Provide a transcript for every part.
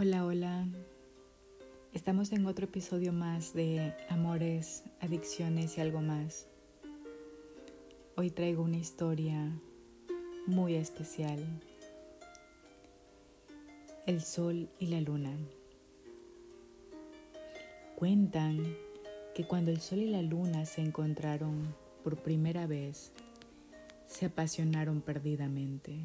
Hola, hola. Estamos en otro episodio más de Amores, Adicciones y algo más. Hoy traigo una historia muy especial. El sol y la luna. Cuentan que cuando el sol y la luna se encontraron por primera vez, se apasionaron perdidamente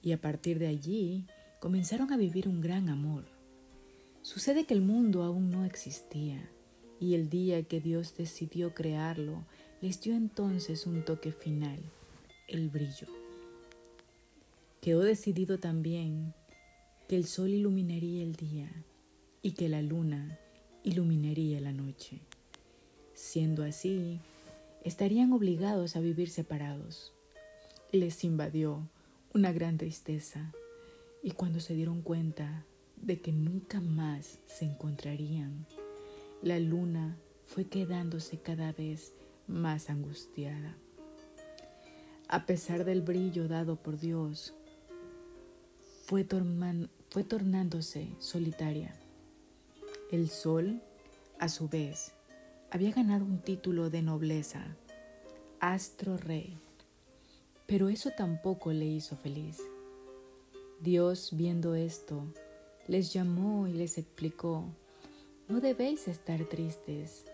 y a partir de allí comenzaron a vivir un gran amor. Sucede que el mundo aún no existía y el día que Dios decidió crearlo les dio entonces un toque final, el brillo. Quedó decidido también que el sol iluminaría el día y que la luna iluminaría la noche. Siendo así, estarían obligados a vivir separados. Les invadió una gran tristeza y cuando se dieron cuenta de que nunca más se encontrarían, la luna fue quedándose cada vez más angustiada. A pesar del brillo dado por Dios, fue, tornándose solitaria. El sol, a su vez, había ganado un título de nobleza, astro rey, pero eso tampoco le hizo feliz. Dios, viendo esto, les llamó y les explicó, no debéis estar tristes,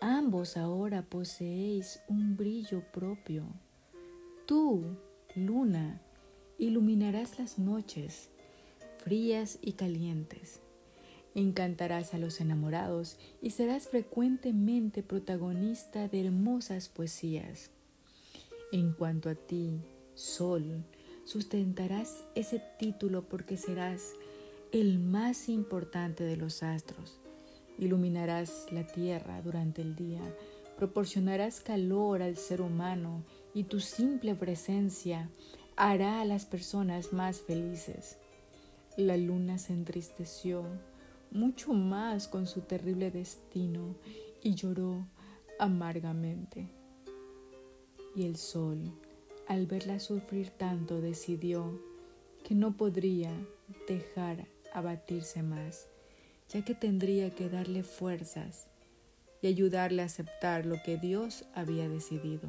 ambos ahora poseéis un brillo propio. Tú, luna, iluminarás las noches, frías y calientes. Encantarás a los enamorados y serás frecuentemente protagonista de hermosas poesías. En cuanto a ti, sol, sustentarás ese título porque serás el más importante de los astros. Iluminarás la tierra durante el día, proporcionarás calor al ser humano y tu simple presencia hará a las personas más felices. La luna se entristeció mucho más con su terrible destino y lloró amargamente. Y el sol al verla sufrir tanto, decidió que no podría dejar abatirse más, ya que tendría que darle fuerzas y ayudarle a aceptar lo que Dios había decidido.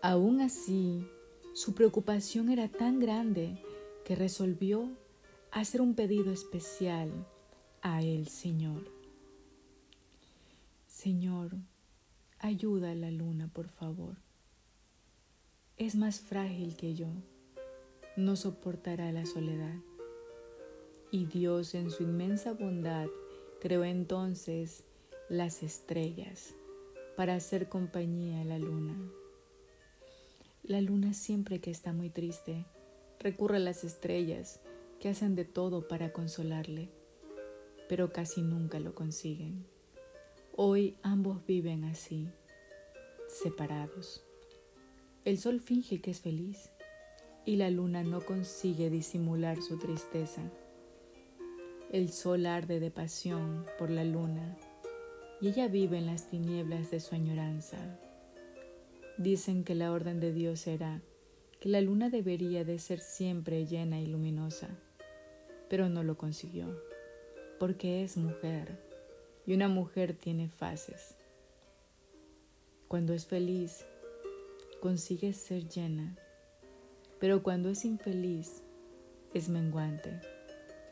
Aún así, su preocupación era tan grande que resolvió hacer un pedido especial a el Señor. Señor, ayuda a la luna, por favor es más frágil que yo, no soportará la soledad. Y Dios en su inmensa bondad creó entonces las estrellas para hacer compañía a la luna. La luna siempre que está muy triste recurre a las estrellas que hacen de todo para consolarle, pero casi nunca lo consiguen. Hoy ambos viven así, separados. El sol finge que es feliz y la luna no consigue disimular su tristeza. El sol arde de pasión por la luna y ella vive en las tinieblas de su añoranza. Dicen que la orden de Dios era que la luna debería de ser siempre llena y luminosa, pero no lo consiguió, porque es mujer y una mujer tiene fases. Cuando es feliz, consigue ser llena, pero cuando es infeliz es menguante,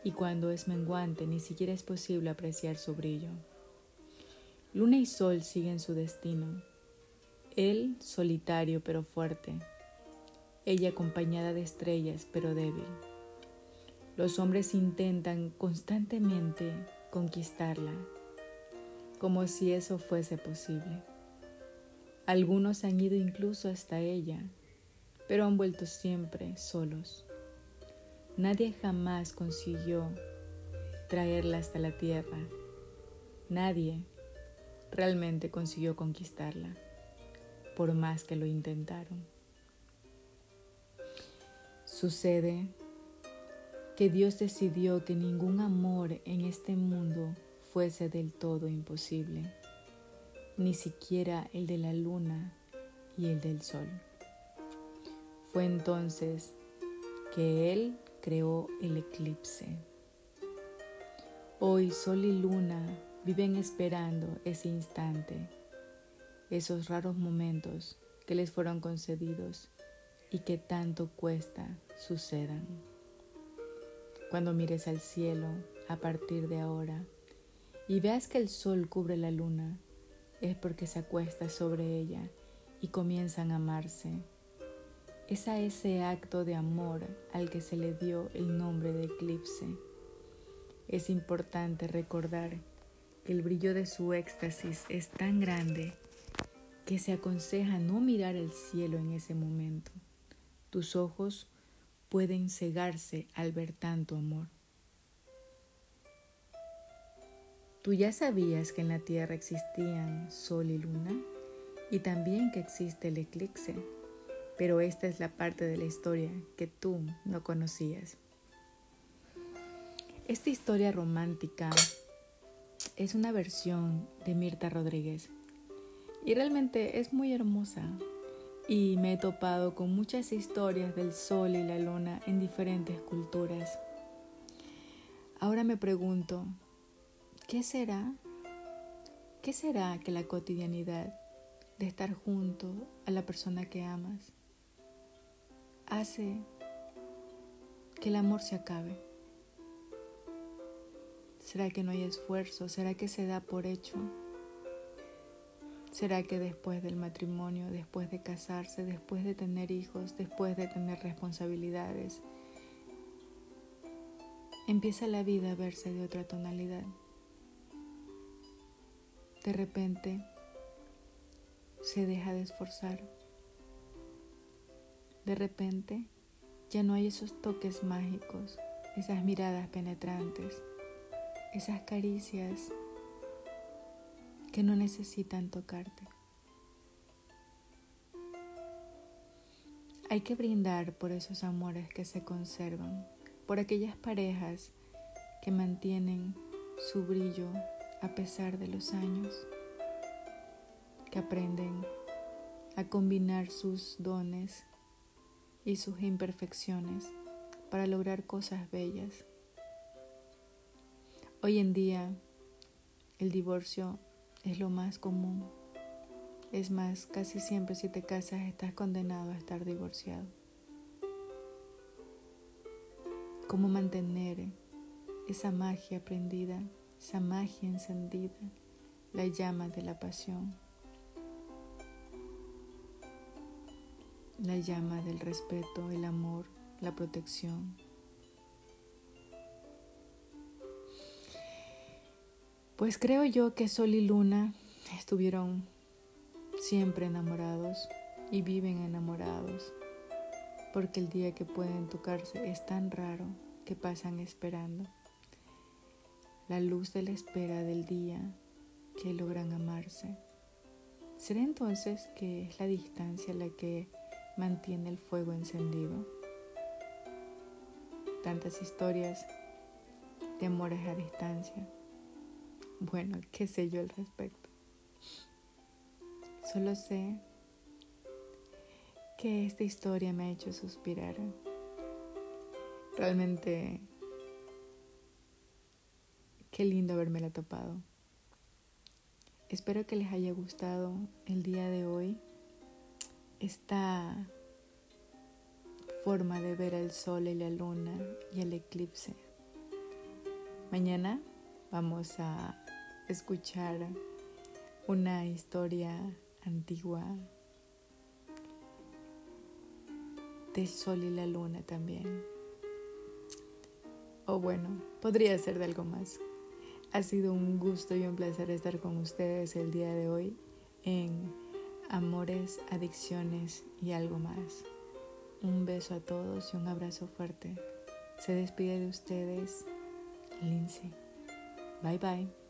y cuando es menguante ni siquiera es posible apreciar su brillo. Luna y sol siguen su destino, él solitario pero fuerte, ella acompañada de estrellas pero débil. Los hombres intentan constantemente conquistarla, como si eso fuese posible. Algunos han ido incluso hasta ella, pero han vuelto siempre solos. Nadie jamás consiguió traerla hasta la tierra. Nadie realmente consiguió conquistarla, por más que lo intentaron. Sucede que Dios decidió que ningún amor en este mundo fuese del todo imposible ni siquiera el de la luna y el del sol. Fue entonces que Él creó el eclipse. Hoy Sol y Luna viven esperando ese instante, esos raros momentos que les fueron concedidos y que tanto cuesta sucedan. Cuando mires al cielo a partir de ahora y veas que el sol cubre la luna, es porque se acuesta sobre ella y comienzan a amarse. Es a ese acto de amor al que se le dio el nombre de eclipse. Es importante recordar que el brillo de su éxtasis es tan grande que se aconseja no mirar el cielo en ese momento. Tus ojos pueden cegarse al ver tanto amor. ¿Tú ya sabías que en la Tierra existían Sol y Luna? Y también que existe el eclipse. Pero esta es la parte de la historia que tú no conocías. Esta historia romántica es una versión de Mirta Rodríguez y realmente es muy hermosa y me he topado con muchas historias del sol y la luna en diferentes culturas. Ahora me pregunto, ¿qué será? ¿Qué será que la cotidianidad de estar junto a la persona que amas hace que el amor se acabe? ¿Será que no hay esfuerzo? ¿Será que se da por hecho? ¿Será que después del matrimonio, después de casarse, después de tener hijos, después de tener responsabilidades, empieza la vida a verse de otra tonalidad? De repente se deja de esforzar. De repente ya no hay esos toques mágicos, esas miradas penetrantes, esas caricias que no necesitan tocarte. Hay que brindar por esos amores que se conservan, por aquellas parejas que mantienen su brillo a pesar de los años, que aprenden a combinar sus dones y sus imperfecciones para lograr cosas bellas. Hoy en día el divorcio es lo más común. Es más, casi siempre si te casas estás condenado a estar divorciado. ¿Cómo mantener esa magia prendida, esa magia encendida, la llama de la pasión, la llama del respeto, el amor, la protección? Pues creo yo que Sol y Luna estuvieron siempre enamorados y viven enamorados, porque el día que pueden tocarse es tan raro que pasan esperando. La luz de la espera del día que logran amarse. ¿Será entonces que es la distancia la que mantiene el fuego encendido? Tantas historias de amores a distancia bueno, qué sé yo al respecto. Solo sé que esta historia me ha hecho suspirar. Realmente, qué lindo haberme topado. Espero que les haya gustado el día de hoy esta forma de ver el sol y la luna y el eclipse. Mañana vamos a escuchar una historia antigua de Sol y la Luna también. O bueno, podría ser de algo más. Ha sido un gusto y un placer estar con ustedes el día de hoy en Amores, Adicciones y algo más. Un beso a todos y un abrazo fuerte. Se despide de ustedes Lindsay. Bye bye.